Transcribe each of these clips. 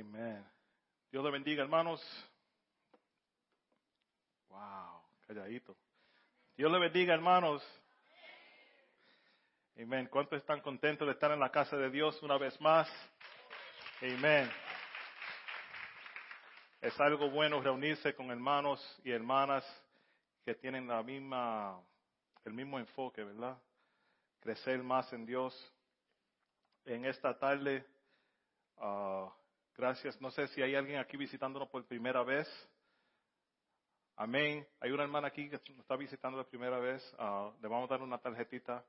Amén. Dios le bendiga, hermanos. Wow, calladito. Dios le bendiga, hermanos. Amén. ¿Cuántos están contentos de estar en la casa de Dios una vez más? Amén. Es algo bueno reunirse con hermanos y hermanas que tienen la misma, el mismo enfoque, ¿verdad? Crecer más en Dios. En esta tarde, ah, gracias. No sé si hay alguien aquí visitándonos por primera vez. Amén. Hay una hermana aquí que nos está visitando la primera vez. Ah, le vamos a dar una tarjetita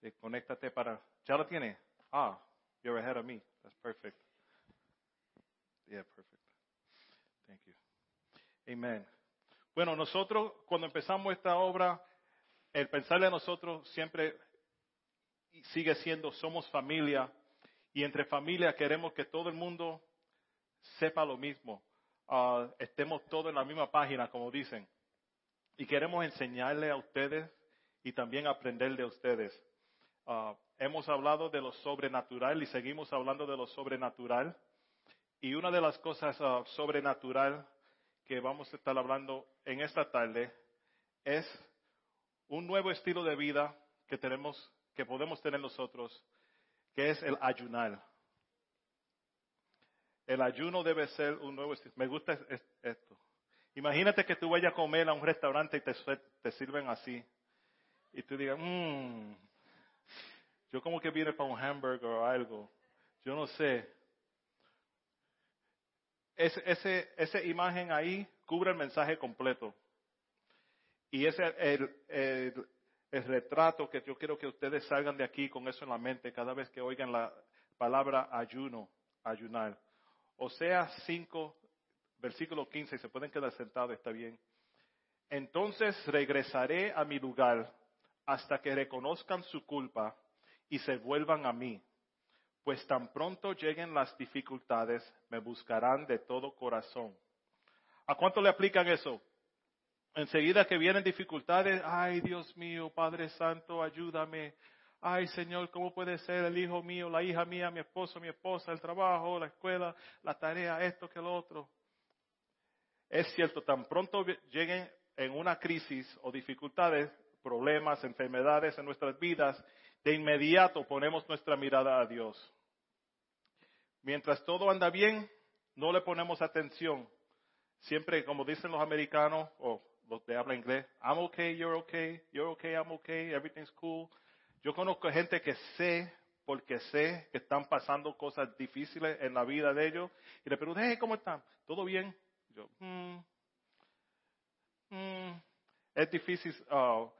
de conéctate para. ¿Ya la tiene? Ah, you're ahead of me. That's perfect. Yeah, perfect. Thank you. Amen. Bueno, nosotros cuando empezamos esta obra, el pensarle a nosotros siempre sigue siendo somos familia y entre familia queremos que todo el mundo sepa lo mismo, uh, estemos todos en la misma página, como dicen, y queremos enseñarle a ustedes y también aprender de ustedes. Uh, hemos hablado de lo sobrenatural y seguimos hablando de lo sobrenatural. Y una de las cosas uh, sobrenatural que vamos a estar hablando en esta tarde es un nuevo estilo de vida que tenemos, que podemos tener nosotros, que es el ayunar. El ayuno debe ser un nuevo estilo. Me gusta esto. Imagínate que tú vayas a comer a un restaurante y te, sirven así. Y tú digas, mmm, yo como que viene para un hamburger o algo. Yo no sé. Esa imagen ahí cubre el mensaje completo. Y ese es el, retrato que yo quiero que ustedes salgan de aquí con eso en la mente cada vez que oigan la palabra ayuno, ayunar. O sea, 5, versículo 15, se pueden quedar sentados, está bien. Entonces regresaré a mi lugar hasta que reconozcan su culpa y se vuelvan a mí. Pues tan pronto lleguen las dificultades, me buscarán de todo corazón. ¿A cuánto le aplican eso? Enseguida que vienen dificultades, ay Dios mío, Padre Santo, ayúdame. Ay Señor, ¿cómo puede ser el hijo mío, la hija mía, mi esposo, mi esposa, el trabajo, la escuela, la tarea, esto que lo otro? Es cierto, tan pronto lleguen en una crisis o dificultades, problemas, enfermedades en nuestras vidas, de inmediato ponemos nuestra mirada a Dios. Mientras todo anda bien, no le ponemos atención. Siempre, como dicen los americanos o los de habla inglés, I'm okay, you're okay, you're okay, I'm okay, everything's cool. Yo conozco gente que sé, porque sé que están pasando cosas difíciles en la vida de ellos, y le pregunto, hey, ¿cómo están? ¿Todo bien? Yo, hmm, hmm". es difícil uh,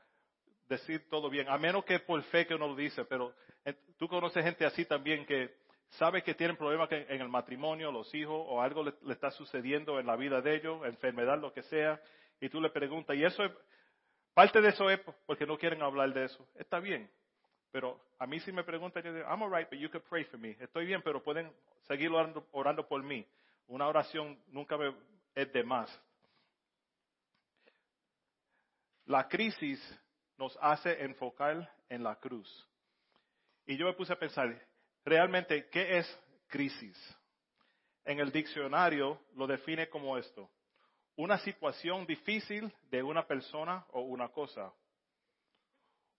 decir todo bien, a menos que por fe que uno lo dice, pero eh, tú conoces gente así también que sabe que tienen problemas en el matrimonio, los hijos, o algo le, está sucediendo en la vida de ellos, enfermedad, lo que sea, y tú le preguntas, y eso es, parte de eso es porque no quieren hablar de eso. Está bien, pero a mí si me preguntan, yo digo, I'm alright, but you can pray for me. Estoy bien, pero pueden seguir orando, orando por mí. Una oración nunca me, es de más. La crisis nos hace enfocar en la cruz. Y yo me puse a pensar, realmente, ¿qué es crisis? En el diccionario lo define como esto. Una situación difícil de una persona o una cosa.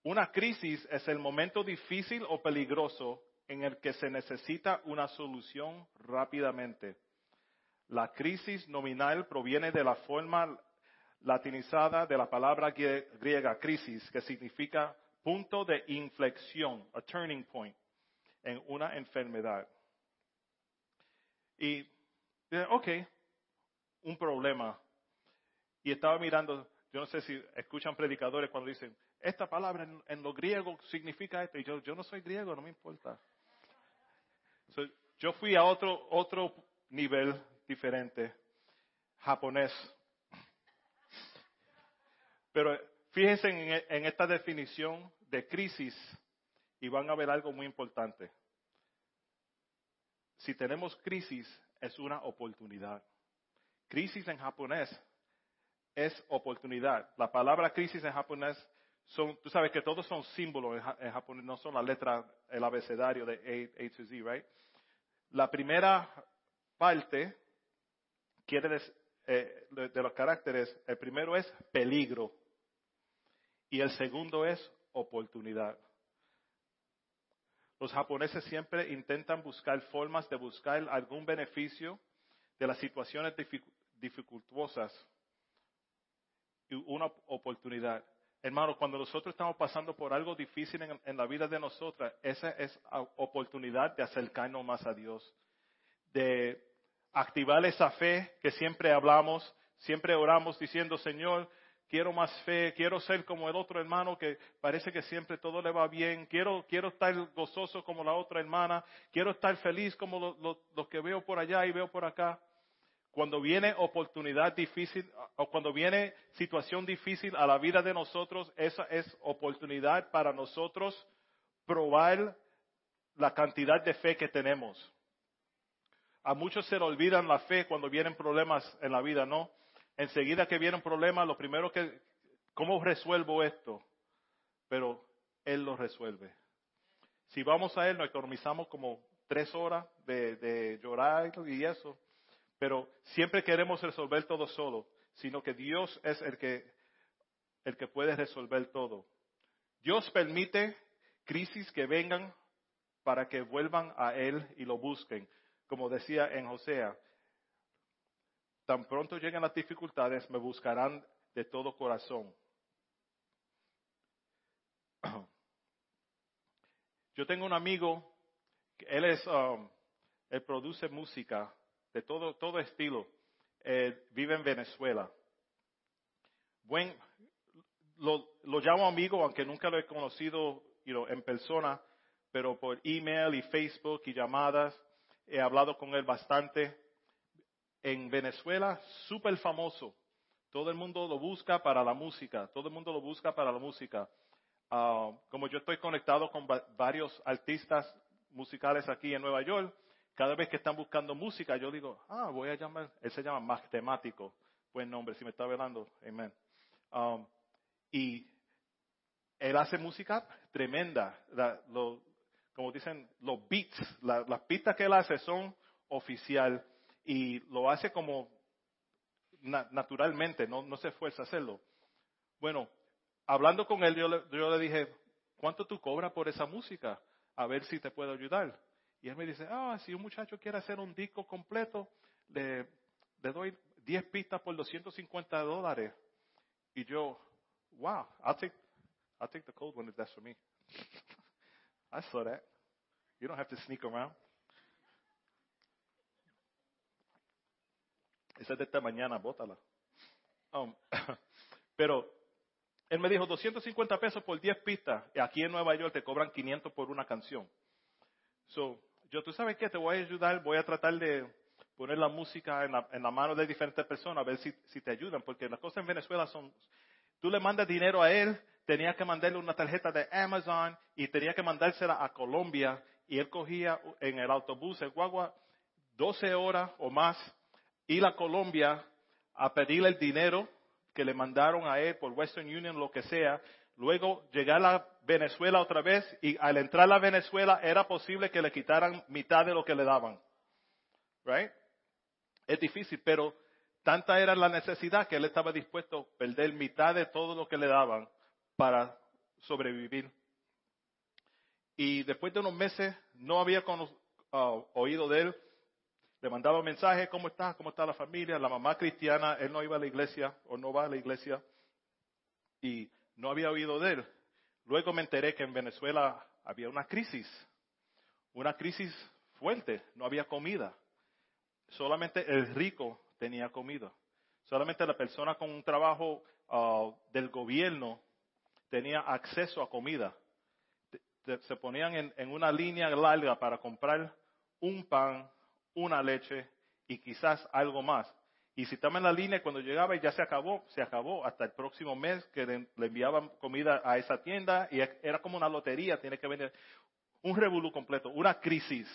Una crisis es el momento difícil o peligroso en el que se necesita una solución rápidamente. La crisis nominal proviene de la forma latinizada de la palabra griega crisis, que significa punto de inflexión, a turning point, en una enfermedad. Y, ok, un problema. Y estaba mirando, yo no sé si escuchan predicadores cuando dicen, esta palabra en, lo griego significa esto. Y yo, yo no soy griego, no me importa. yo fui a otro, otro nivel diferente, japonés. Pero fíjense en, esta definición de crisis y van a ver algo muy importante. Si tenemos crisis, es una oportunidad. Crisis en japonés es oportunidad. La palabra crisis en japonés son, tú sabes que todos son símbolos en, japonés, no son la letra, el abecedario de A, to Z, right? La primera parte quiere eh, de los caracteres, el primero es peligro y el segundo es oportunidad. Los japoneses siempre intentan buscar formas de buscar algún beneficio de las situaciones dificultuosas y una oportunidad. Hermano, cuando nosotros estamos pasando por algo difícil en, la vida de nosotras, esa es oportunidad de acercarnos más a Dios, de activar esa fe que siempre hablamos, siempre oramos diciendo, Señor, quiero más fe, quiero ser como el otro hermano que parece que siempre todo le va bien, quiero, quiero estar gozoso como la otra hermana, quiero estar feliz como los que veo por allá y veo por acá. Cuando viene oportunidad difícil o cuando viene situación difícil a la vida de nosotros, esa es oportunidad para nosotros probar la cantidad de fe que tenemos. A muchos se le olvidan la fe cuando vienen problemas en la vida, ¿no? Enseguida que vienen problemas, lo primero que, ¿cómo resuelvo esto? Pero Él lo resuelve. Si vamos a Él, nos economizamos como tres horas de, de llorar y eso, pero siempre queremos resolver todo solo, sino que Dios es el que, el que puede resolver todo. Dios permite crisis que vengan para que vuelvan a Él y lo busquen como decía en Josea, tan pronto lleguen las dificultades, me buscarán de todo corazón. Yo tengo un amigo, él es, um, él produce música de todo, todo estilo. vive en Venezuela. Buen, lo, lo, llamo amigo, aunque nunca lo he conocido en persona, pero por email y Facebook y llamadas he hablado con él bastante. En Venezuela, súper famoso. Todo el mundo lo busca para la música. Todo el mundo lo busca para la música. Ah, como yo estoy conectado con varios artistas musicales aquí en Nueva York, cada vez que están buscando música, yo digo, ah, voy a llamar, él se llama Matemático. Buen nombre, si me está velando, amén. Um, y él hace música tremenda. lo, como dicen, los beats, las pistas que él hace son oficial y lo hace como naturalmente, no, no se esfuerza a hacerlo. Bueno, hablando con él, yo le, yo le dije, ¿cuánto tú cobras por esa música? A ver si te puedo ayudar. Y él me dice, ah, si un muchacho quiere hacer un disco completo, le, le doy 10 pistas por 250 dólares. Y yo, wow, I'll take, I'll take the cold one if that's for me. I saw that. You don't have to sneak around. Esa es de esta mañana, bótala. Um, pero él me dijo 250 pesos por 10 pistas. Aquí en Nueva York te cobran 500 por una canción. So, yo, tú sabes qué, te voy a ayudar, voy a tratar de poner la música en la, en la mano de diferentes personas, a ver si, si te ayudan, porque las cosas en Venezuela son, tú le mandas dinero a él, tenía que mandarle una tarjeta de Amazon y tenía que mandársela a Colombia y él cogía en el autobús, el guagua, 12 horas o más, ir a Colombia a pedirle el dinero que le mandaron a él por Western Union, lo que sea, luego llegar a Venezuela otra vez y al entrar a Venezuela era posible que le quitaran mitad de lo que le daban. Right? Es difícil, pero tanta era la necesidad que él estaba dispuesto a perder mitad de todo lo que le daban para sobrevivir. Y después de unos meses no había ah, oído de él. Le mandaba mensajes, ¿cómo está? ¿Cómo está la familia? La mamá cristiana, él no iba a la iglesia o no va a la iglesia. Y no había oído de él. Luego me enteré que en Venezuela había una crisis, una crisis fuerte, no había comida. Solamente el rico tenía comida. Solamente la persona con un trabajo ah, del gobierno tenía acceso a comida. Se ponían en, una línea larga para comprar un pan, una leche y quizás algo más. Y si estaba en la línea, cuando llegaba y ya se acabó, se acabó hasta el próximo mes que le, enviaban comida a esa tienda y era como una lotería, tiene que venir un revolú completo, una crisis.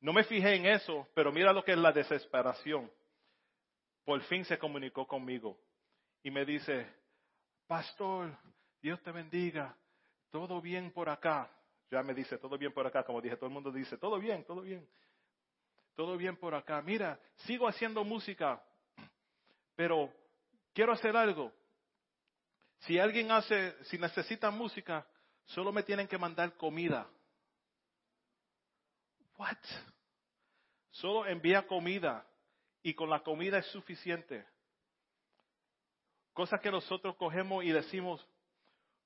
No me fijé en eso, pero mira lo que es la desesperación. Por fin se comunicó conmigo y me dice, pastor, Dios te bendiga, todo bien por acá. Ya me dice, todo bien por acá, como dije, todo el mundo dice, todo bien, todo bien. Todo bien por acá. Mira, sigo haciendo música, pero quiero hacer algo. Si alguien hace, si necesita música, solo me tienen que mandar comida. What? Solo envía comida y con la comida es suficiente. Cosa que nosotros cogemos y decimos,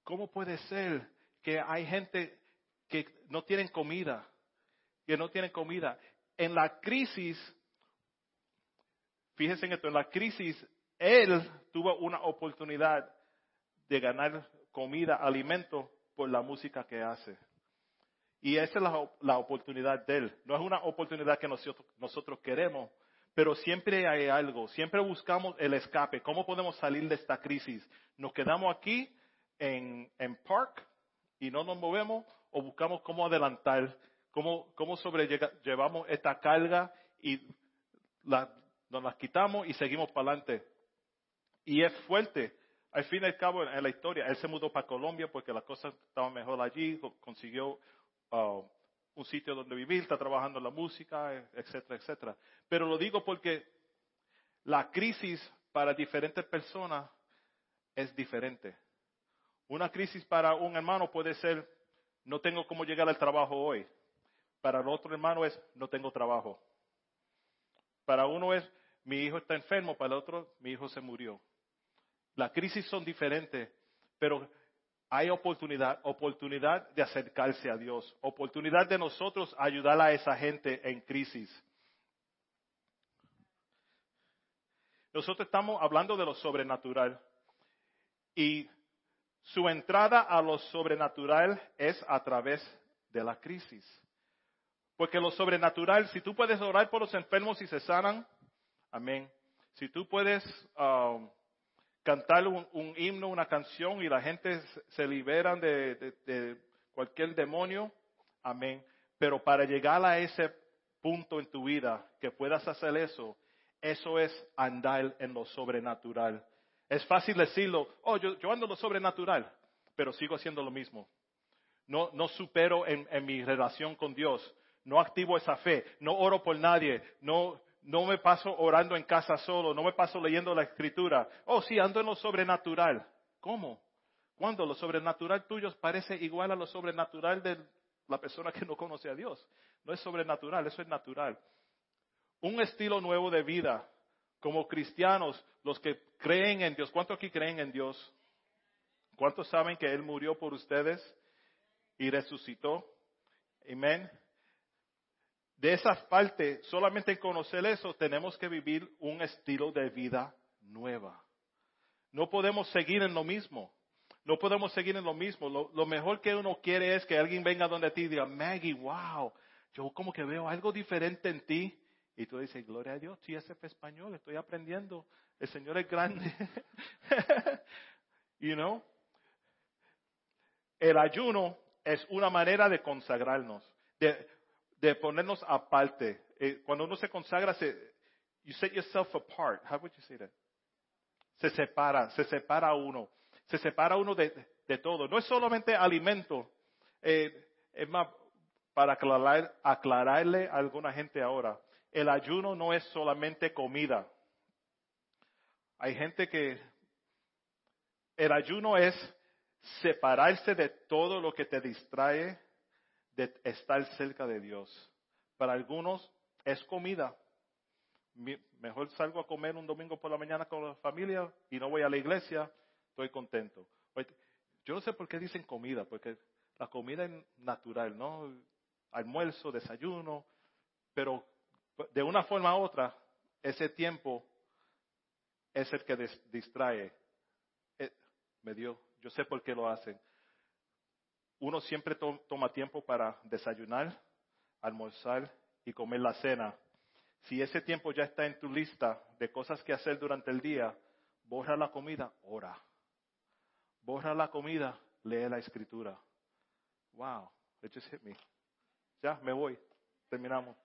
¿cómo puede ser que hay gente que no tienen comida? Que no tienen comida. En la crisis, fíjense en esto, en la crisis, él tuvo una oportunidad de ganar comida, alimento por la música que hace. Y esa es la, oportunidad de él. No es una oportunidad que nosotros, nosotros queremos, pero siempre hay algo, siempre buscamos el escape. ¿Cómo podemos salir de esta crisis? ¿Nos quedamos aquí en, en Park y no nos movemos o buscamos cómo adelantar, cómo, cómo sobrellevamos esta carga y la, nos las quitamos y seguimos para adelante? Y es fuerte, al fin y al cabo en la historia, él se mudó para Colombia porque las cosas estaban mejor allí, consiguió uh, un sitio donde vivir, está trabajando en la música, etcétera, etcétera. Pero lo digo porque la crisis para diferentes personas es diferente. Una crisis para un hermano puede ser, no tengo cómo llegar al trabajo hoy. Para el otro hermano es, no tengo trabajo. Para uno es, mi hijo está enfermo, para el otro, mi hijo se murió. Las crisis son diferentes, pero hay oportunidad, oportunidad de acercarse a Dios, oportunidad de nosotros ayudar a esa gente en crisis. Nosotros estamos hablando de lo sobrenatural y su entrada a lo sobrenatural es a través de la crisis. Porque lo sobrenatural, si tú puedes orar por los enfermos y se sanan, amén. Si tú puedes um, cantar un, himno, una canción y la gente se liberan de, cualquier demonio. Amén. Pero para llegar a ese punto en tu vida que puedas hacer eso, eso es andar en lo sobrenatural. Es fácil decirlo, oh, yo, ando en lo sobrenatural, pero sigo haciendo lo mismo. No, no supero en, en mi relación con Dios, no activo esa fe, no oro por nadie, no, no me paso orando en casa solo, no me paso leyendo la escritura. Oh, sí, ando en lo sobrenatural. ¿Cómo? Cuando lo sobrenatural tuyo parece igual a lo sobrenatural de la persona que no conoce a Dios. No es sobrenatural, eso es natural. Un estilo nuevo de vida, como cristianos, los que creen en Dios. ¿Cuántos aquí creen en Dios? ¿Cuántos saben que Él murió por ustedes y resucitó? Amén de esa parte, solamente en conocer eso, tenemos que vivir un estilo de vida nueva. No podemos seguir en lo mismo. No podemos seguir en lo mismo. Lo, mejor que uno quiere es que alguien venga donde ti diga, Maggie, wow, yo como que veo algo diferente en ti. Y tú dices, gloria a Dios, sí, ese es español, estoy aprendiendo. El Señor es grande. you know? El ayuno es una manera de consagrarnos. De ponernos aparte. Eh, cuando uno se consagra, se, you set yourself apart. How would you say that? Se separa, se separa uno. Se separa uno de, de todo. No es solamente alimento. Eh, es más, para aclarar, aclararle a alguna gente ahora, el ayuno no es solamente comida. Hay gente que el ayuno es separarse de todo lo que te distrae de estar cerca de Dios. Para algunos es comida. Mejor salgo a comer un domingo por la mañana con la familia y no voy a la iglesia, estoy contento. Yo no sé por qué dicen comida, porque la comida es natural, ¿no? Almuerzo, desayuno, pero de una forma u otra, ese tiempo es el que distrae. Eh, me dio, yo sé por qué lo hacen uno siempre toma tiempo para desayunar, almorzar y comer la cena. Si ese tiempo ya está en tu lista de cosas que hacer durante el día, borra la comida, ora. Borra la comida, lee la escritura. Wow, it just hit me. Ya, me voy. Terminamos.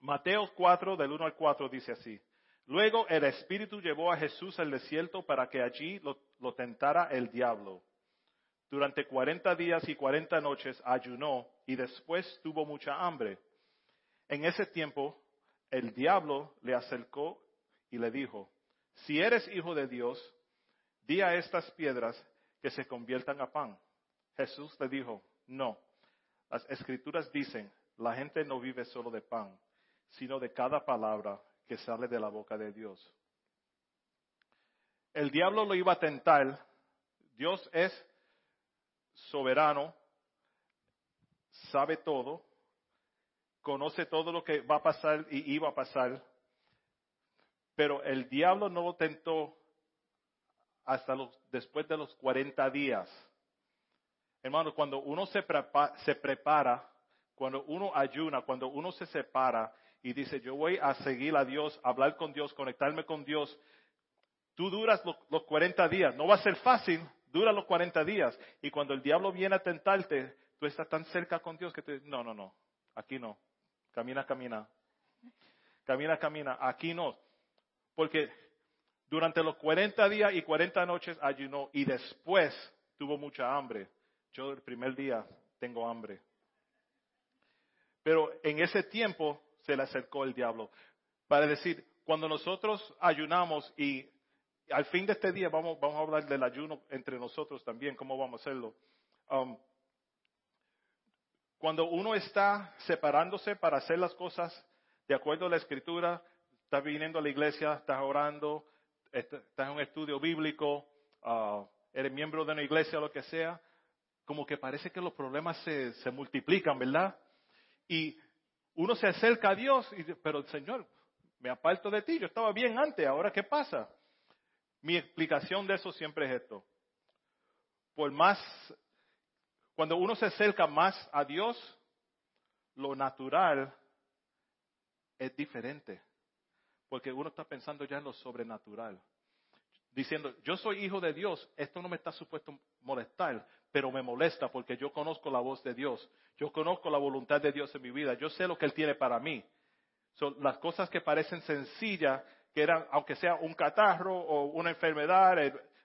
Mateo 4, del 1 al 4, dice así. Luego el Espíritu llevó a Jesús al desierto para que allí lo tentara el diablo. Durante cuarenta días y cuarenta noches ayunó y después tuvo mucha hambre. En ese tiempo, el diablo le acercó y le dijo, si eres hijo de Dios, di a estas piedras que se conviertan a pan. Jesús le dijo, no, las escrituras dicen, la gente no vive solo de pan, sino de cada palabra que sale de la boca de Dios. El diablo lo iba a tentar. Dios es soberano, sabe todo, conoce todo lo que va a pasar y iba a pasar, pero el diablo no lo tentó hasta los, después de los 40 días. Hermano, cuando uno se se prepara, cuando uno ayuna, cuando uno se separa y dice, yo voy a seguir a Dios, hablar con Dios, conectarme con Dios, tú duras los, 40 días. No va a ser fácil, dura los 40 días. Y cuando el diablo viene a tentarte, tú estás tan cerca con Dios que te no, no, no, aquí no. Camina, camina. Camina, camina. Aquí no. Porque durante los 40 días y 40 noches ayunó y después tuvo mucha hambre. Yo el primer día tengo hambre. Pero en ese tiempo se le acercó el diablo para decir, cuando nosotros ayunamos y al fin de este día vamos, a hablar del ayuno entre nosotros también, cómo vamos a hacerlo. Um, cuando uno está separándose para hacer las cosas de acuerdo a la escritura, está viniendo a la iglesia, estás orando, estás en un estudio bíblico, uh, eres miembro de una iglesia lo que sea, como que parece que los problemas se, multiplican, ¿verdad? Y uno se acerca a Dios y pero Señor, me aparto de ti, yo estaba bien antes, ahora qué pasa? Mi explicación de eso siempre es esto. Por más, cuando uno se acerca más a Dios, lo natural es diferente. Porque uno está pensando ya en lo sobrenatural. Diciendo, yo soy hijo de Dios, esto no me está supuesto molestar, pero me molesta porque yo conozco la voz de Dios, yo conozco la voluntad de Dios en mi vida, yo sé lo que Él tiene para mí. Son las cosas que parecen sencillas que eran, aunque sea un catarro o una enfermedad,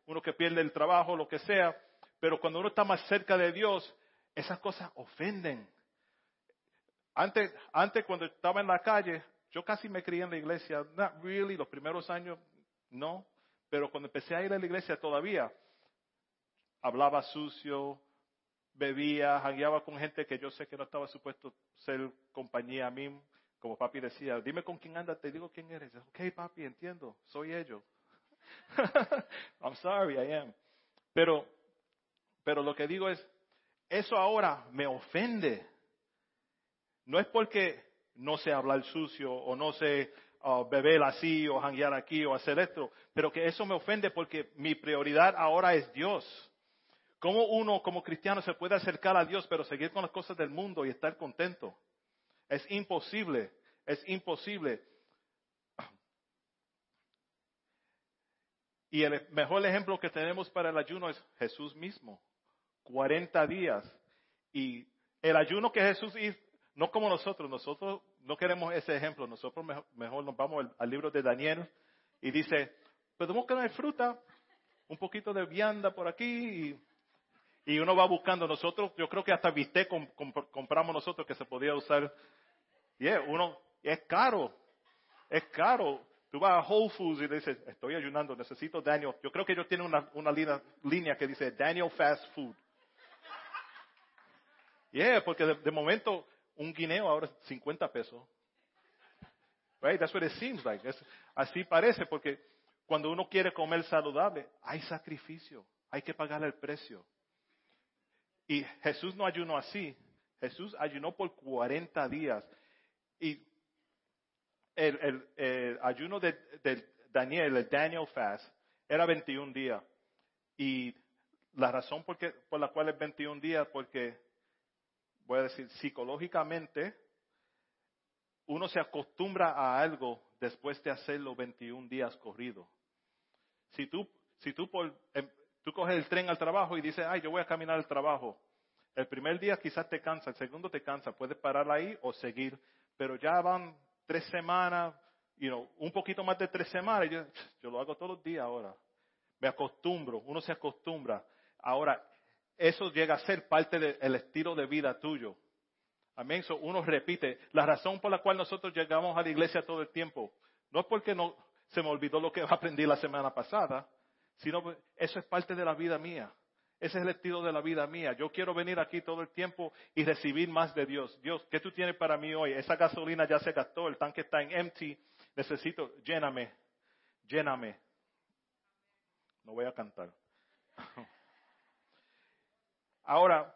uno que pierde el trabajo, lo que sea, pero cuando uno está más cerca de Dios, esas cosas ofenden. Antes, antes cuando estaba en la calle, yo casi me crié en la iglesia, not really, los primeros años no, pero cuando empecé a ir a la iglesia todavía, hablaba sucio, bebía, jangueaba con gente que yo sé que no estaba supuesto ser compañía a mí, como papi decía, dime con quién andas, te digo quién eres. Ok, papi, entiendo, soy ellos. I'm sorry, I am. Pero, pero lo que digo es, eso ahora me ofende. No es porque no sé hablar sucio o no sé uh, beber así o janguear aquí o hacer esto, pero que eso me ofende porque mi prioridad ahora es Dios. ¿Cómo uno como cristiano se puede acercar a Dios pero seguir con las cosas del mundo y estar contento? Es imposible, es imposible. Y el mejor ejemplo que tenemos para el ayuno es Jesús mismo. 40 días. Y el ayuno que Jesús hizo, no como nosotros, nosotros no queremos ese ejemplo, nosotros mejor, nos vamos al, libro de Daniel y dice, podemos comer fruta, un poquito de vianda por aquí y y uno va buscando. Nosotros, yo creo que hasta viste compramos nosotros que se podía usar. Y uno, es caro, es caro. Tú vas a Whole Foods y dices, estoy ayunando, necesito Daniel. Yo creo que ellos tienen una, línea, que dice Daniel Fast Food. Yeah, porque de, momento un guineo ahora es 50 pesos. Right? That's what it seems like. así parece, porque cuando uno quiere comer saludable, hay sacrificio, hay que pagar el precio. Y Jesús no ayunó así. Jesús ayunó por 40 días. Y el, ayuno de, Daniel, el Daniel Fast, era 21 días. Y la razón por, por la cual es 21 días, porque, voy a decir, psicológicamente, uno se acostumbra a algo después de hacerlo 21 días corrido. Si tú, si tú por, em, Tú coges el tren al trabajo y dices, ay, yo voy a caminar al trabajo. El primer día quizás te cansa, el segundo te cansa, puedes parar ahí o seguir, pero ya van tres semanas, you know, un poquito más de tres semanas, yo, yo lo hago todos los días ahora. Me acostumbro, uno se acostumbra. Ahora, eso llega a ser parte del estilo de vida tuyo. Amén. So, uno repite. La razón por la cual nosotros llegamos a la iglesia todo el tiempo no es porque no se me olvidó lo que aprendí la semana pasada, sino eso es parte de la vida mía. Ese es el estilo de la vida mía. Yo quiero venir aquí todo el tiempo y recibir más de Dios. Dios, ¿qué tú tienes para mí hoy? Esa gasolina ya se gastó, el tanque está en empty. Necesito, lléname, lléname. No voy a cantar. Ahora,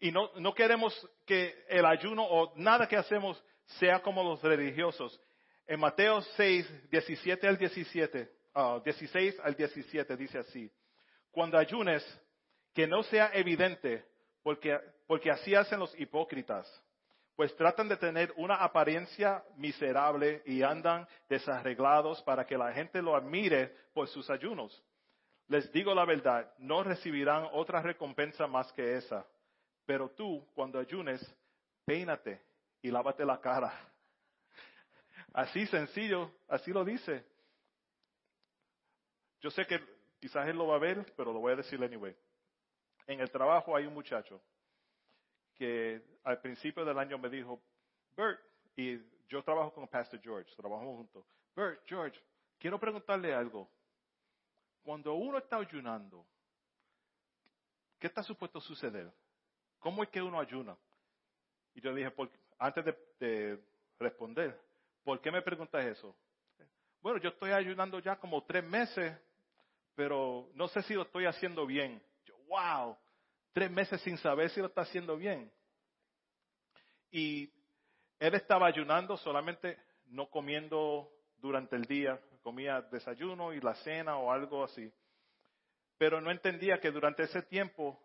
y no, no queremos que el ayuno o nada que hacemos sea como los religiosos. En Mateo 6, 17 al 17, 16 al 17 dice así, cuando ayunes, que no sea evidente, porque, porque así hacen los hipócritas, pues tratan de tener una apariencia miserable y andan desarreglados para que la gente lo admire por sus ayunos. Les digo la verdad, no recibirán otra recompensa más que esa. Pero tú, cuando ayunes, peínate y lávate la cara. Así sencillo, así lo dice. Yo sé que quizás él lo va a ver, pero lo voy a decir anyway. En el trabajo hay un muchacho que al principio del año me dijo, Bert, y yo trabajo con Pastor George, trabajamos juntos. Bert, George, quiero preguntarle algo. Cuando uno está ayunando, ¿qué está supuesto suceder? ¿Cómo es que uno ayuna? Y yo dije, antes de, responder, ¿por qué me preguntas eso? Bueno, yo estoy ayunando ya como tres meses, pero no sé si lo estoy haciendo bien. Yo, wow, tres meses sin saber si lo está haciendo bien. Y él estaba ayunando solamente no comiendo durante el día, comía desayuno y la cena o algo así. Pero no entendía que durante ese tiempo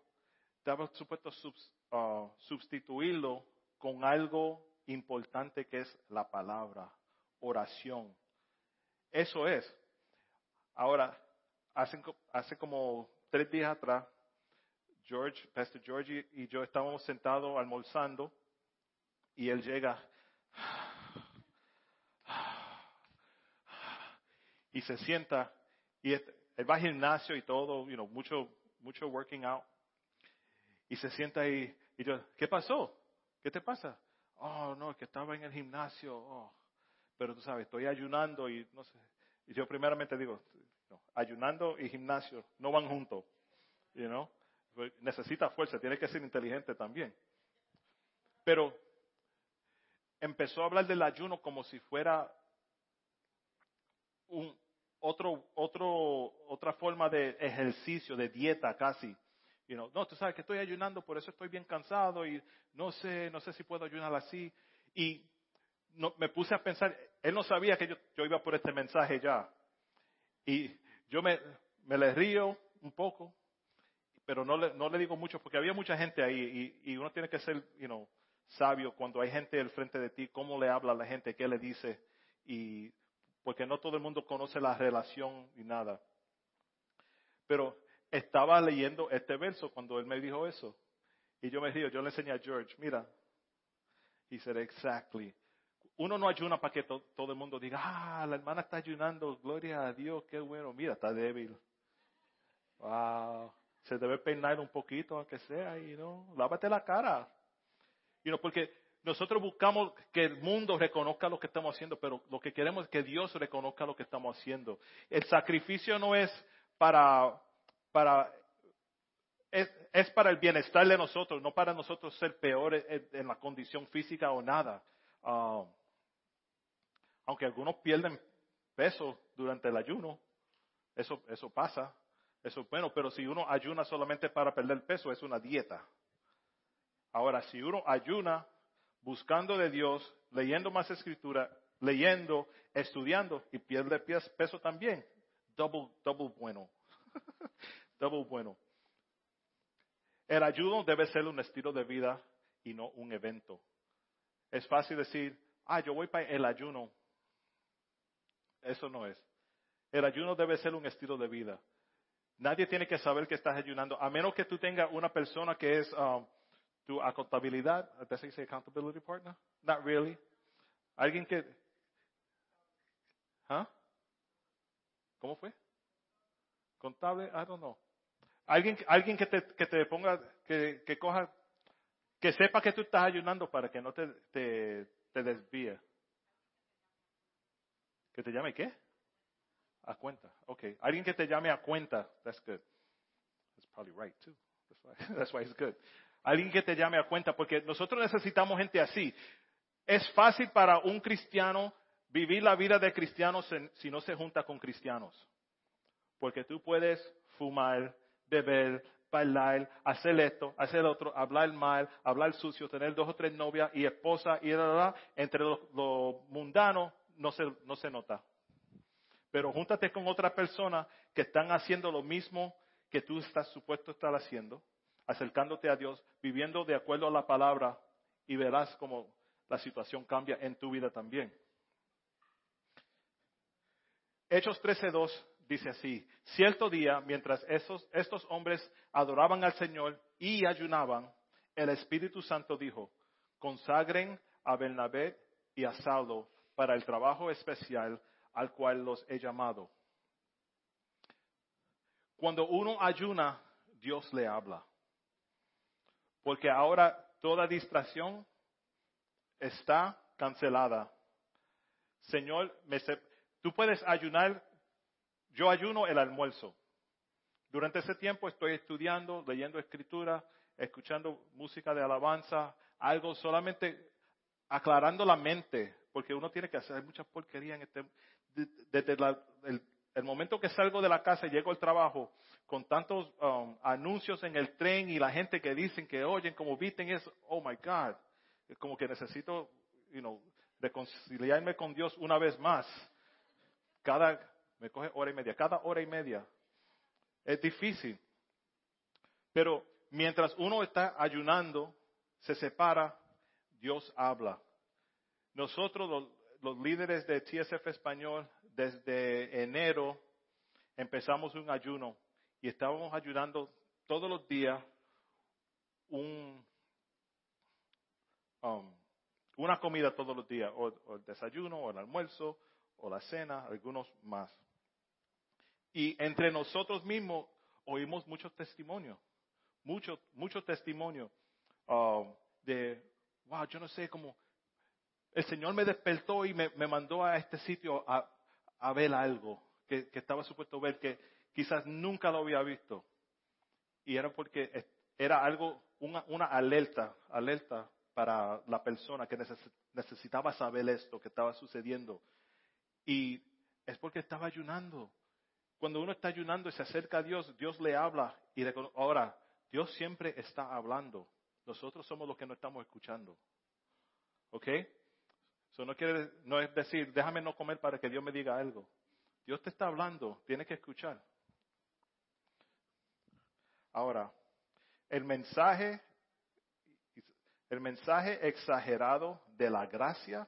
estaba supuesto uh, sustituirlo con algo importante que es la palabra, oración. Eso es. Ahora, hace, hace como tres días atrás, George, Pastor George y yo estábamos sentados almorzando y él llega y se sienta y él va al gimnasio y todo, you know, mucho, mucho working out y se sienta ahí y yo, ¿qué pasó? ¿Qué te pasa? Oh, no, que estaba en el gimnasio, oh. pero tú sabes, estoy ayunando y no sé. Y yo primeramente digo, ayunando y gimnasio no van juntos, you know? Pues, necesita fuerza, tiene que ser inteligente también. Pero empezó a hablar del ayuno como si fuera un otro, otro, otra forma de ejercicio, de dieta casi no, tú sabes que estoy ayunando, por eso estoy bien cansado y no sé, no sé si puedo ayunar así. Y no, me puse a pensar, él no sabía que yo, yo iba por este mensaje ya. Y yo me, le río un poco, pero no le, no le digo mucho porque había mucha gente ahí y, y uno tiene que ser, you know, sabio cuando hay gente al frente de ti, cómo le habla a la gente, qué le dice y porque no todo el mundo conoce la relación y nada. Pero estaba leyendo este verso cuando él me dijo eso. Y yo me río, yo le enseñé a George, mira, he said, exactly. Uno no ayuna para que todo el mundo diga, ah, la hermana está ayunando, gloria a Dios, qué bueno, mira, está débil. Wow, se debe peinar un poquito, aunque sea, y no, lávate la cara. Y no, porque nosotros buscamos que el mundo reconozca lo que estamos haciendo, pero lo que queremos es que Dios reconozca lo que estamos haciendo. El sacrificio no es para para, es, para el bienestar de nosotros, no para nosotros ser peores en, la condición física o nada. Ah, aunque algunos pierden peso durante el ayuno, eso, eso pasa, eso es bueno, pero si uno ayuna solamente para perder peso, es una dieta. Ahora, si uno ayuna buscando de Dios, leyendo más escritura, leyendo, estudiando y pierde peso también, double, double bueno. bueno. El ayuno debe ser un estilo de vida y no un evento. Es fácil decir, ah, yo voy para el ayuno. Eso no es. El ayuno debe ser un estilo de vida. Nadie tiene que saber que estás ayunando, a menos que tú tengas una persona que es um, tu acontabilidad. ¿Te dice accountability partner? Not really. Alguien que... ¿Ah? ¿Cómo fue? Contable, I don't know. Alguien, alguien que, te, que te ponga, que, que coja, Que sepa que tú estás ayunando para que no te, te, te desvíe. ¿Que te llame qué? A cuenta. Ok. Alguien que te llame a cuenta. That's good. That's probably right too. That's why, that's why it's good. Alguien que te llame a cuenta, porque nosotros necesitamos gente así. Es fácil para un cristiano vivir la vida de cristiano si no se junta con cristianos. Porque tú puedes fumar, beber, bailar, hacer esto, hacer otro, hablar mal, hablar sucio, tener dos o tres novias y esposa y la, entre los, mundanos no se, no se nota. Pero júntate con otras personas que están haciendo lo mismo que tú estás supuesto a estar haciendo, acercándote a Dios, viviendo de acuerdo a la palabra y verás cómo la situación cambia en tu vida también. Hechos 13.2 dice así, cierto día, mientras estos hombres adoraban al Señor y ayunaban, el Espíritu Santo dijo, consagren a Bernabé y a Saulo para el trabajo especial al cual los he llamado. Cuando uno ayuna, Dios le habla. Porque ahora toda distracción está cancelada. Señor, me, tú puedes ayunar yo ayuno el almuerzo. Durante ese tiempo estoy estudiando, leyendo escritura, escuchando música de alabanza, algo solamente aclarando la mente, porque uno tiene que hacer mucha porquería en este, desde el, momento que salgo de la casa y llego al trabajo, con tantos um, anuncios en el tren y la gente que dicen que oyen, como visten eso, oh my God, como que necesito, you know, reconciliarme con Dios una vez más. Cada, me coge hora y media, cada hora y media. Es difícil. Pero mientras uno está ayunando, se separa, Dios habla. Nosotros, los, líderes de TSF Español, desde enero empezamos un ayuno y estábamos ayunando todos los días un, um, una comida todos los días, o el desayuno, o el almuerzo, o la cena, algunos más. Y entre nosotros mismos oímos muchos testimonios, muchos, muchos testimonios um, de, wow, yo no sé cómo, el Señor me despertó y me, mandó a este sitio a, ver algo que, estaba supuesto ver, que quizás nunca lo había visto. Y era porque era algo, una, una alerta, alerta para la persona que necesitaba saber esto que estaba sucediendo. Y es porque estaba ayunando. Cuando uno está ayunando y se acerca a Dios, Dios le habla y ahora Dios siempre está hablando. Nosotros somos los que no estamos escuchando. ¿Ok? Eso no quiere, no es decir, déjame no comer para que Dios me diga algo. Dios te está hablando, tienes que escuchar. Ahora, el mensaje, el mensaje exagerado de la gracia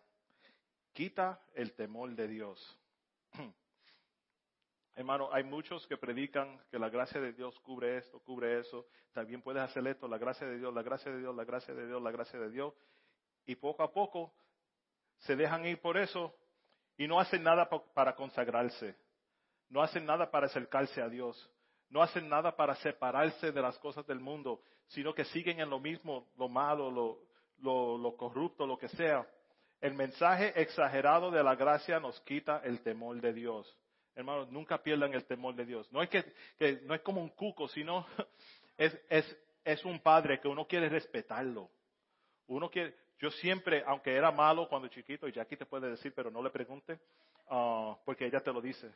quita el temor de Dios. Hermano, hay muchos que predican que la gracia de Dios cubre esto, cubre eso. También puedes hacer esto, la gracia de Dios, la gracia de Dios, la gracia de Dios, la gracia de Dios. Y poco a poco se dejan ir por eso y no hacen nada para consagrarse. No hacen nada para acercarse a Dios. No hacen nada para separarse de las cosas del mundo, sino que siguen en lo mismo, lo malo, lo, corrupto, lo que sea. El mensaje exagerado de la gracia nos quita el temor de Dios. Hermanos, nunca pierdan el temor de Dios. No es que, no es como un cuco, sino es, es, es un padre que uno quiere respetarlo. Uno quiere, yo siempre, aunque era malo cuando chiquito, y Jackie te puede decir, pero no le pregunte, ah, porque ella te lo dice.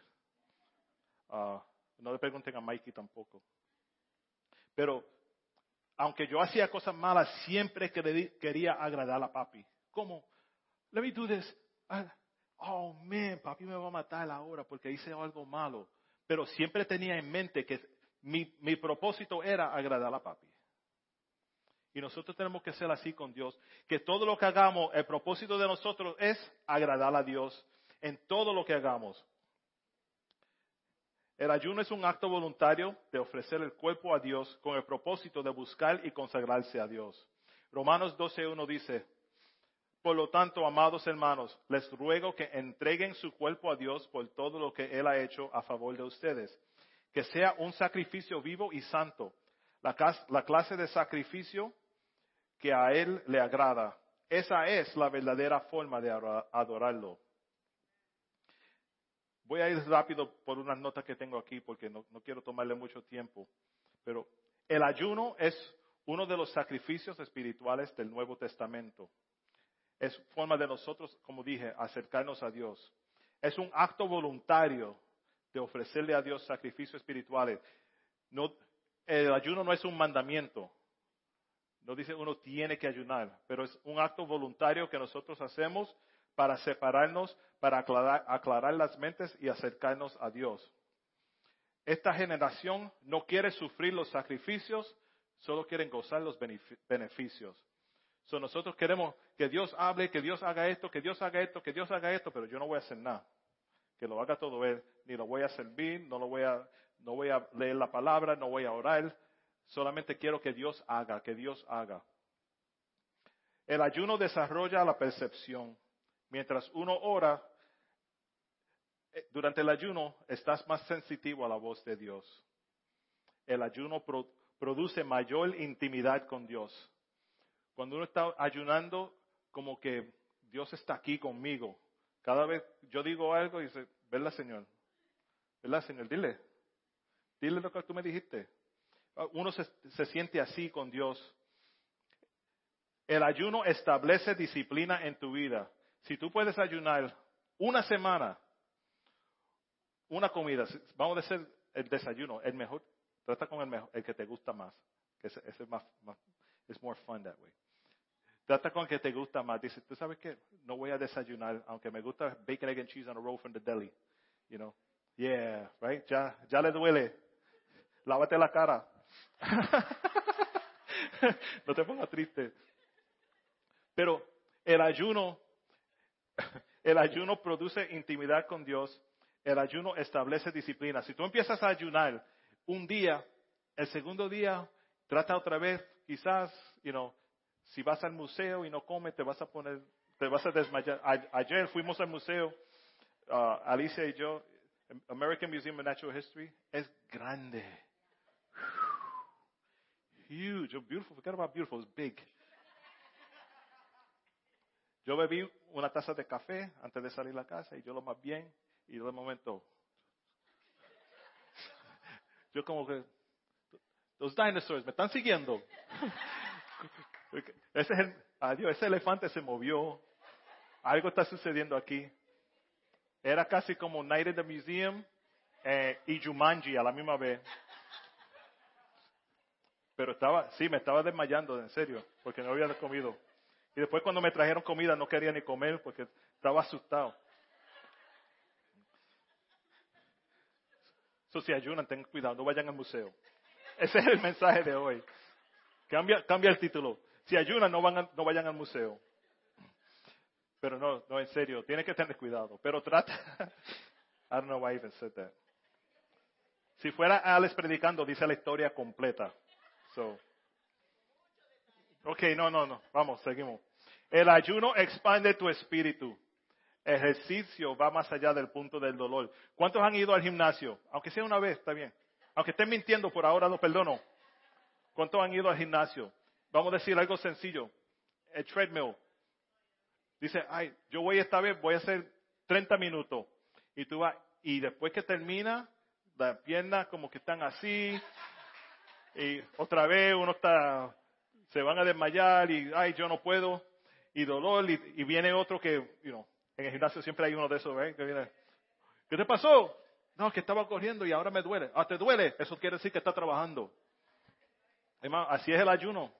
Ah, no le pregunten a Mikey tampoco. Pero, aunque yo hacía cosas malas, siempre quería agradar a papi. ¿Cómo? Let me do this. Ah, oh, man, papi me va a matar ahora porque hice algo malo. Pero siempre tenía en mente que mi, mi propósito era agradar a papi. Y nosotros tenemos que ser así con Dios, que todo lo que hagamos, el propósito de nosotros es agradar a Dios en todo lo que hagamos. El ayuno es un acto voluntario de ofrecer el cuerpo a Dios con el propósito de buscar y consagrarse a Dios. Romanos 12.1 dice, por lo tanto, amados hermanos, les ruego que entreguen su cuerpo a Dios por todo lo que Él ha hecho a favor de ustedes. Que sea un sacrificio vivo y santo. La, clase de sacrificio que a Él le agrada. Esa es la verdadera forma de adorarlo. Voy a ir rápido por unas notas que tengo aquí porque no, no quiero tomarle mucho tiempo. Pero el ayuno es uno de los sacrificios espirituales del Nuevo Testamento. Es forma de nosotros, como dije, acercarnos a Dios. Es un acto voluntario de ofrecerle a Dios sacrificios espirituales. No, el ayuno no es un mandamiento. No dice uno tiene que ayunar, pero es un acto voluntario que nosotros hacemos para separarnos, para aclarar, aclarar las mentes y acercarnos a Dios. Esta generación no quiere sufrir los sacrificios, solo quieren gozar los beneficios. So, nosotros queremos que Dios hable, que Dios haga esto, que Dios haga esto, que Dios haga esto, pero yo no voy a hacer nada. Que lo haga todo Él. Ni lo voy a servir, no lo voy a, no voy a leer la palabra, no voy a orar. Solamente quiero que Dios haga, que Dios haga. El ayuno desarrolla la percepción. Mientras uno ora, eh, durante el ayuno estás más sensitivo a la voz de Dios. El ayuno produce mayor intimidad con Dios. Cuando uno está ayunando, como que Dios está aquí conmigo. Cada vez yo digo algo y dice, ¿verdad, Señor? ¿Verdad, Señor? Dile. Dile lo que tú me dijiste. Ah, uno se, se siente así con Dios. El ayuno establece disciplina en tu vida. Si tú puedes ayunar una semana, una comida, vamos a decir el desayuno, el mejor, trata con el mejor, el que te gusta más, es más, more fun that way. Trata con que te gusta más. Dice, ¿tú sabes qué? No voy a desayunar, aunque me gusta bacon, egg and cheese on a roll from the deli. You know? Yeah, right? Ya, ya le duele. Lávate la cara. no te pongas triste. Pero el ayuno, el ayuno produce intimidad con Dios. El ayuno establece disciplina. Si tú empiezas a ayunar un día, el segundo día, trata otra vez, quizás, you know, si vas al museo y no comes, te vas a poner, te vas a desmayar. ayer fuimos al museo, uh, Alicia y yo, American Museum of Natural History, es grande. Huge, oh, beautiful, forget about beautiful, it's big. Yo bebí una taza de café antes de salir a la casa y yo lo más bien y de momento yo como que los dinosaurs me están siguiendo. Ese, es adiós, ese elefante se movió. Algo está sucediendo aquí. Era casi como Night at the Museum eh, y Jumanji a la misma vez. Pero estaba, sí, me estaba desmayando, en serio, porque no había comido. Y después cuando me trajeron comida no quería ni comer porque estaba asustado. So, si ayunan, tengan cuidado, no vayan al museo. Ese es el mensaje de hoy. Cambia, cambia el título. Si ayunan, no, van no vayan al museo. Pero no, no, en serio, tiene que tener cuidado. Pero trata. I don't know why I even said that. Si fuera Alex predicando, dice la historia completa. Ok, no, no, no. Vamos, seguimos. El ayuno expande tu espíritu. Ejercicio va más allá del punto del dolor. ¿Cuántos han ido al gimnasio? Aunque sea una vez, está bien. Aunque estén mintiendo, por ahora lo perdono. ¿Cuántos han ido al gimnasio? Vamos a decir algo sencillo. El treadmill. Dice, ay, yo voy esta vez, voy a hacer 30 minutos. Y tú vas, y después que termina, las piernas como que están así. Y otra vez uno está, se van a desmayar y, ay, yo no puedo. Y dolor, y, viene otro que, you en el gimnasio siempre hay uno de esos, ¿eh? Que viene, ¿qué te pasó? No, que estaba corriendo y ahora me duele. Ah, ¿te duele? Eso quiere decir que está trabajando. así es el ayuno.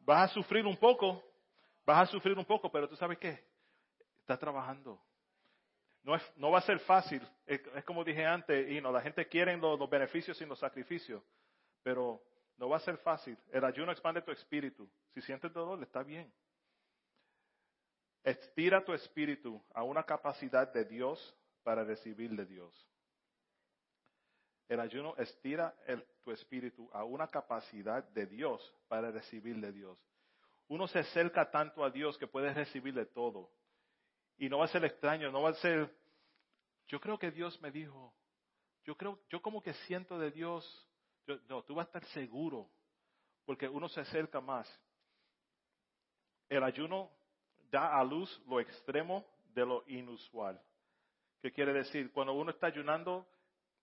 Vas a sufrir un poco, vas a sufrir un poco, pero tú sabes qué, está trabajando. No, es, no va a ser fácil, es, como dije antes, y no, la gente quiere los, los beneficios sin los sacrificios, pero no va a ser fácil. El ayuno expande tu espíritu. Si sientes dolor, está bien. Estira tu espíritu a una capacidad de Dios para recibir de Dios. El ayuno estira tu espíritu a una capacidad de Dios para recibir de Dios. Uno se acerca tanto a Dios que puede recibir de todo. Y no va a ser extraño, no va a ser, yo creo que Dios me dijo, yo creo, yo como que siento de Dios, no, tú vas a estar seguro, porque uno se acerca más. el ayuno da a luz lo extremo de lo inusual. ¿Qué quiere decir? Cuando uno está ayunando,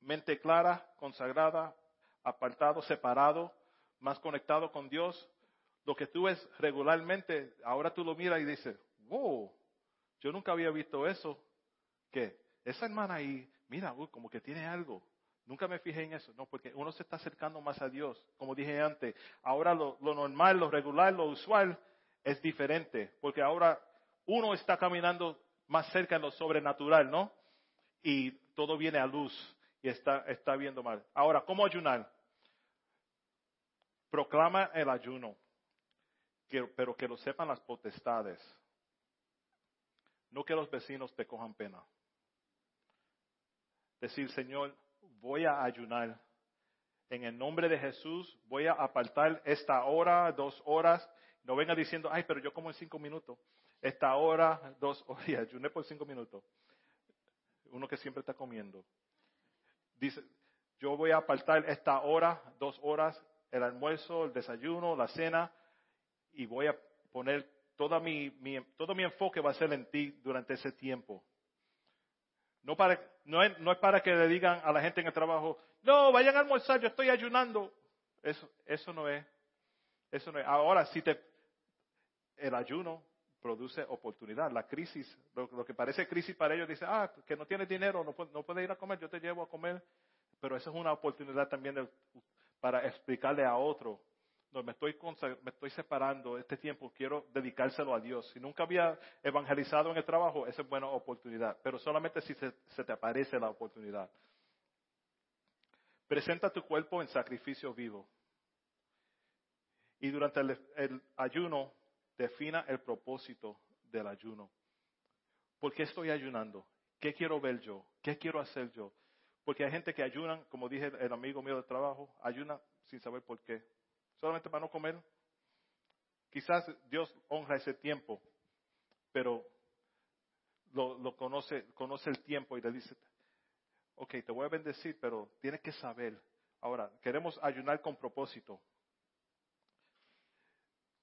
mente clara, consagrada, apartado, separado, más conectado con Dios, lo que tú ves regularmente, ahora tú lo miras y dices, wow, yo nunca había visto eso. ¿Qué? Esa hermana ahí, mira, como que tiene algo. Nunca me fijé en eso, no, porque uno se está acercando más a Dios. Como dije antes, ahora lo, normal, lo regular, lo usual es diferente, porque ahora uno está caminando más cerca en lo sobrenatural, ¿no? Y todo viene a luz y está, está viendo mal. Ahora, ¿cómo ayunar? Proclama el ayuno, pero que lo sepan las potestades. No que los vecinos te cojan pena. Decir, Señor, voy a ayunar. En el nombre de Jesús voy a apartar esta hora, dos horas. No venga diciendo, ay, pero yo como en cinco minutos. Esta hora, dos horas, y ayuné por cinco minutos. Uno que siempre está comiendo. Dice, yo voy a apartar esta hora, dos horas, el almuerzo, el desayuno, la cena, y voy a poner toda mi, todo mi enfoque va a ser en ti durante ese tiempo. No, para, no, es, no es para que le digan a la gente en el trabajo, no, vayan a almorzar, yo estoy ayunando. Eso, eso no es. Eso no es. Ahora, si te, el ayuno produce oportunidad. La crisis, lo, que parece crisis para ellos, dice, ah, que no tienes dinero, no, no puedes ir a comer, yo te llevo a comer. Pero eso es una oportunidad también para explicarle a otro no, me estoy, me estoy separando este tiempo, quiero dedicárselo a Dios. Si nunca había evangelizado en el trabajo, esa es buena oportunidad, pero solamente si se, te aparece la oportunidad. Presenta tu cuerpo en sacrificio vivo. Y durante el, ayuno, defina el propósito del ayuno. ¿Por qué estoy ayunando? ¿Qué quiero ver yo? ¿Qué quiero hacer yo? Porque hay gente que ayunan, como dije el amigo mío de trabajo, ayuna sin saber por qué solamente para no comer. Quizás Dios honra ese tiempo, pero lo, conoce, conoce el tiempo y le dice, ok, te voy a bendecir, pero tienes que saber. Ahora, queremos ayunar con propósito.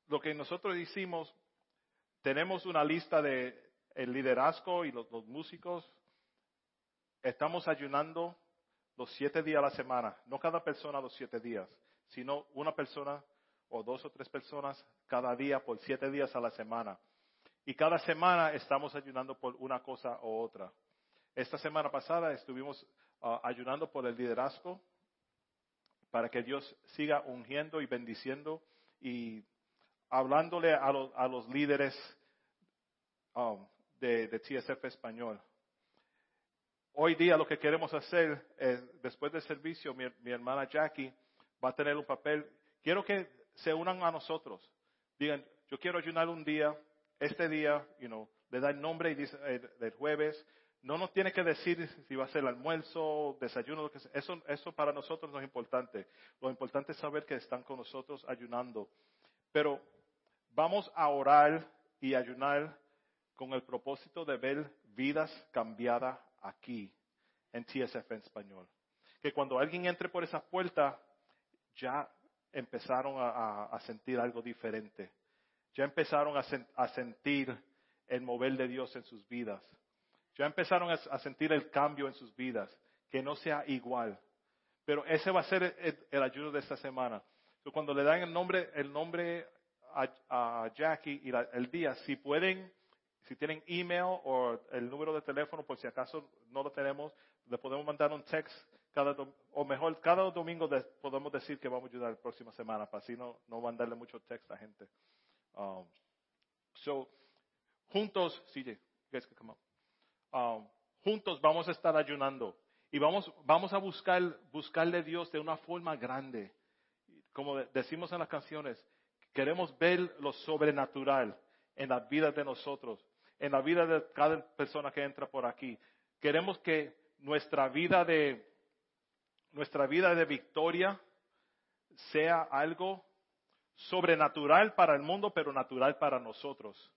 Lo que nosotros hicimos, tenemos una lista de el liderazgo y los, los músicos. Estamos ayunando los siete días a la semana, no cada persona los siete días sino una persona o dos o tres personas cada día por siete días a la semana. Y cada semana estamos ayunando por una cosa u otra. Esta semana pasada estuvimos ah, ayunando por el liderazgo para que Dios siga ungiendo y bendiciendo y hablándole a, los líderes um, de, TSF español. Hoy día lo que queremos hacer es, después del servicio, mi hermana Jackie va a tener un papel. Quiero que se unan a nosotros. Digan, yo quiero ayunar un día, este día, you know, le da el nombre y dice eh, del jueves. No nos tiene que decir si va a ser almuerzo, desayuno, lo que sea. Eso, eso para nosotros no es importante. Lo importante es saber que están con nosotros ayunando. Pero vamos a orar y ayunar con el propósito de ver vidas cambiadas aquí en TSF en español. Que cuando alguien entre por esa puerta, ya empezaron a, sentir algo diferente. Ya empezaron a, sentir el mover de Dios en sus vidas. Ya empezaron a, sentir el cambio en sus vidas, que no sea igual. Pero ese va a ser el, ayuno de esta semana. cuando le dan el nombre, el nombre a, Jackie y el día, si pueden, si tienen email o el número de teléfono, por si acaso no lo tenemos, le podemos mandar un text o mejor, cada domingo podemos decir que vamos a ayudar la próxima semana, para así no, no mandarle mucho texto a gente. Um, so, juntos, CJ, guys come um, juntos vamos a estar ayunando y vamos, vamos a buscar, buscarle a Dios de una forma grande. Como decimos en las canciones, queremos ver lo sobrenatural en la vida de nosotros, en la vida de cada persona que entra por aquí. Queremos que nuestra vida de, nuestra vida de victoria sea algo sobrenatural para el mundo, pero natural para nosotros.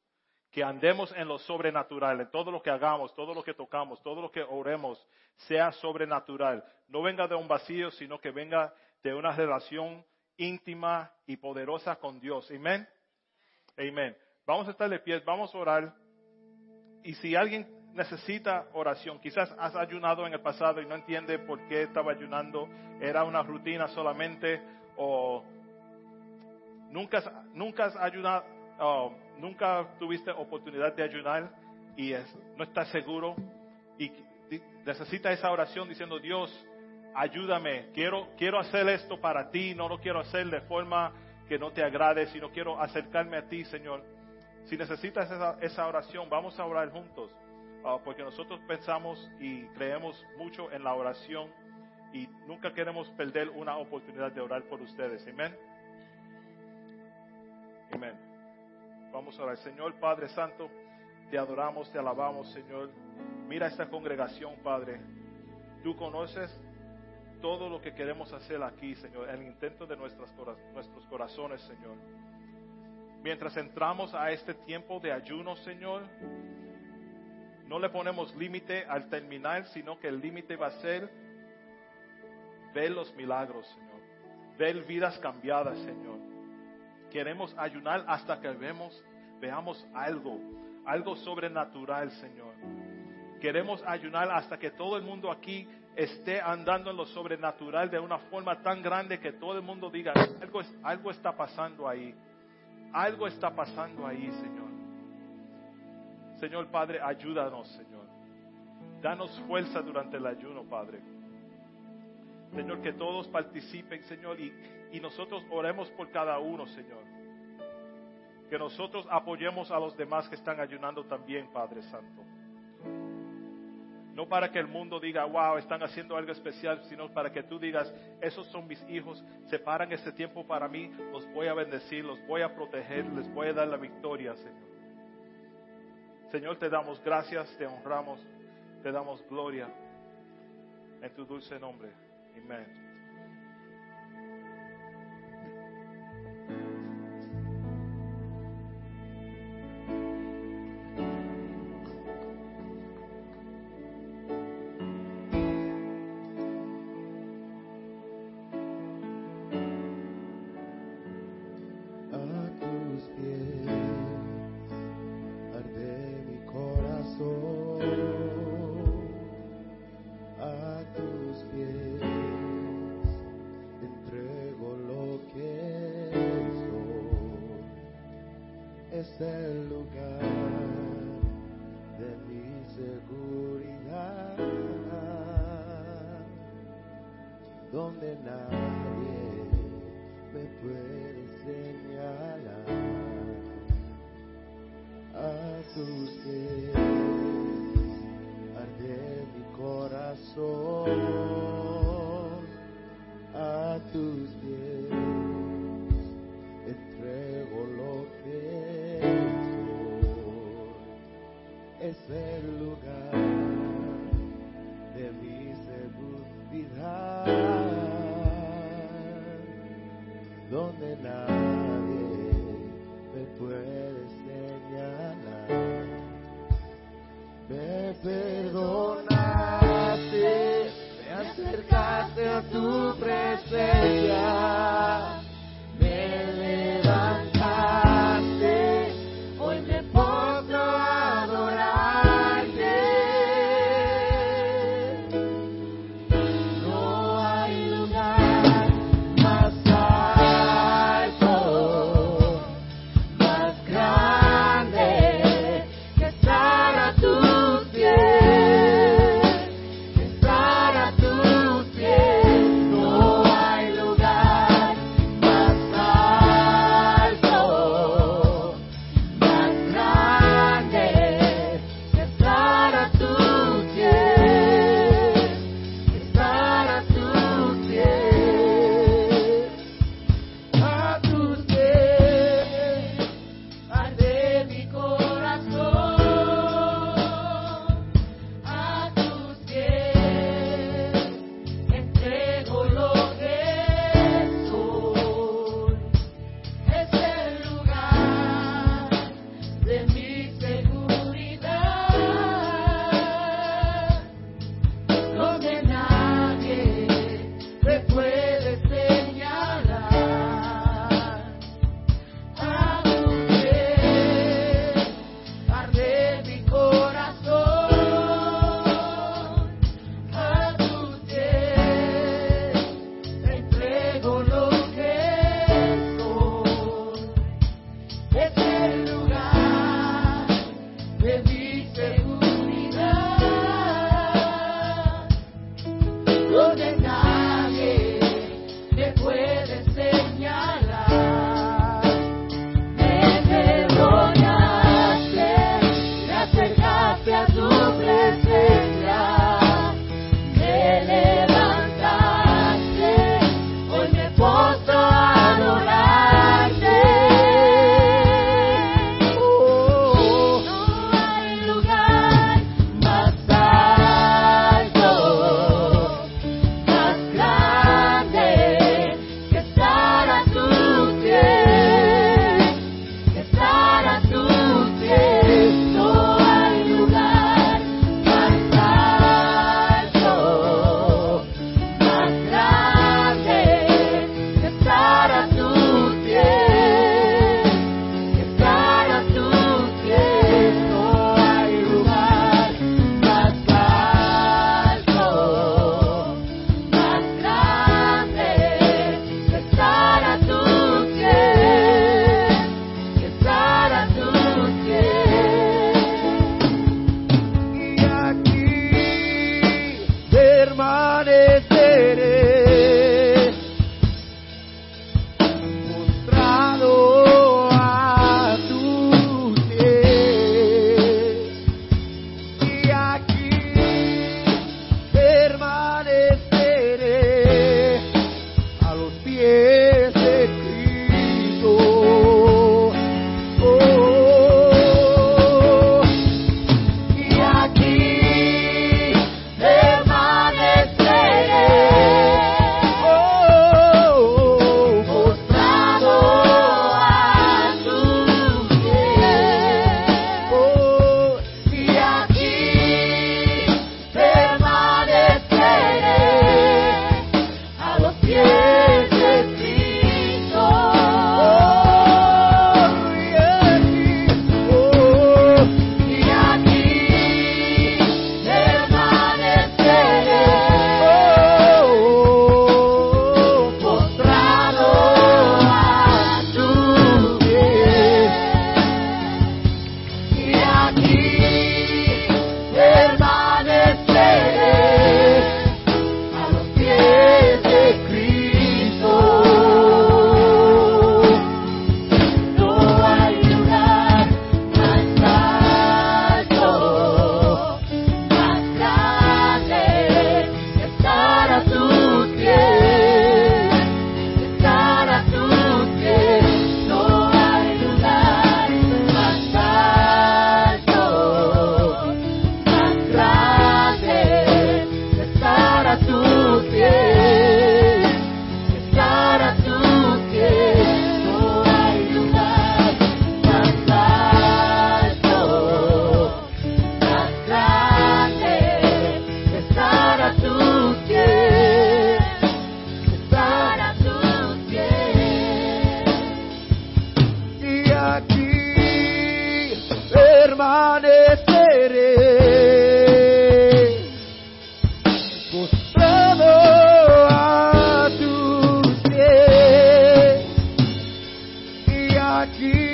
Que andemos en lo sobrenatural, en todo lo que hagamos, todo lo que tocamos, todo lo que oremos, sea sobrenatural. No venga de un vacío, sino que venga de una relación íntima y poderosa con Dios. Amén. Amén. Vamos a estar de pie, vamos a orar. Y si alguien necesita oración, quizás has ayunado en el pasado y no entiende por qué estaba ayunando, era una rutina solamente o nunca, nunca has ayunado, nunca tuviste oportunidad de ayunar y no estás seguro y necesita esa oración diciendo Dios, ayúdame, quiero, quiero hacer esto para ti, no lo quiero hacer de forma que no te agrade, sino quiero acercarme a ti, Señor. Si necesitas esa, oración, vamos a orar juntos, ah, porque nosotros pensamos y creemos mucho en la oración y nunca queremos perder una oportunidad de orar por ustedes. Amén. Amén. Vamos a orar. Señor Padre Santo, te adoramos, te alabamos, Señor. Mira esta congregación, Padre. Tú conoces todo lo que queremos hacer aquí, Señor, el intento de nuestros corazones, Señor. Mientras entramos a este tiempo de ayuno, Señor, no le ponemos límite al terminar, sino que el límite va a ser ver los milagros, Señor. Ver vidas cambiadas, Señor. Queremos ayunar hasta que vemos, veamos algo, algo sobrenatural, Señor. Queremos ayunar hasta que todo el mundo aquí esté andando en lo sobrenatural de una forma tan grande que todo el mundo diga, algo, algo está pasando ahí. Algo está pasando ahí, Señor. Señor Padre, ayúdanos, Señor. Danos fuerza durante el ayuno, Padre. Señor, que todos participen, Señor, y, nosotros oremos por cada uno, Señor. Que nosotros apoyemos a los demás que están ayunando también, Padre Santo. No para que el mundo diga, wow, están haciendo algo especial, sino para que tú digas, esos son mis hijos, separan este tiempo para mí, los voy a bendecir, los voy a proteger, les voy a dar la victoria, Señor. Señor, te damos gracias, te honramos, te damos gloria en tu dulce nombre. Amén. aqui.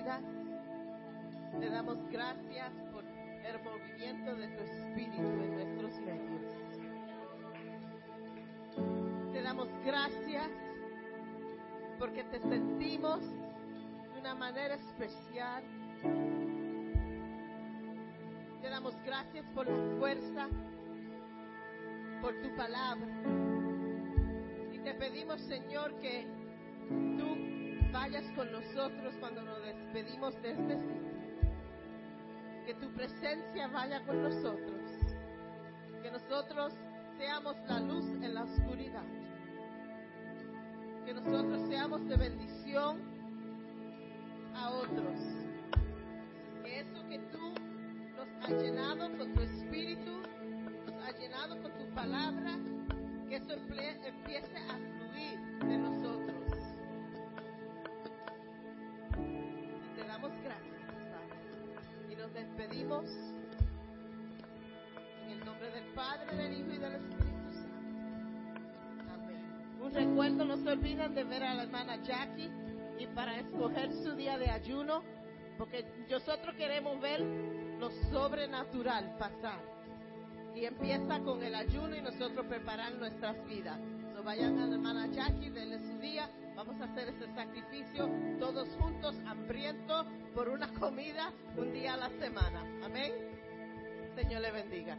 Te damos gracias por el movimiento de tu espíritu en nuestros medios. Te damos gracias porque te sentimos de una manera especial. Te damos gracias por la fuerza, por tu palabra. Y te pedimos, Señor, que tú vayas con nosotros cuando nos despedimos de este sitio. Que tu presencia vaya con nosotros. Que nosotros seamos la luz en la oscuridad. Que nosotros seamos de bendición a otros. Que eso que tú nos has llenado con tu espíritu, nos has llenado con tu palabra, que eso empiece a fluir de nosotros. Despedimos en el nombre del Padre, del Hijo y del Espíritu Santo. Amén. Un recuerdo, no se olviden de ver a la hermana Jackie y para escoger su día de ayuno, porque nosotros queremos ver lo sobrenatural pasar. Y empieza con el ayuno y nosotros preparar nuestras vidas. So vayan a la hermana Jackie, denle su día. Vamos a hacer ese sacrificio todos juntos, hambrientos, por una comida un día a la semana. Amén. Señor le bendiga.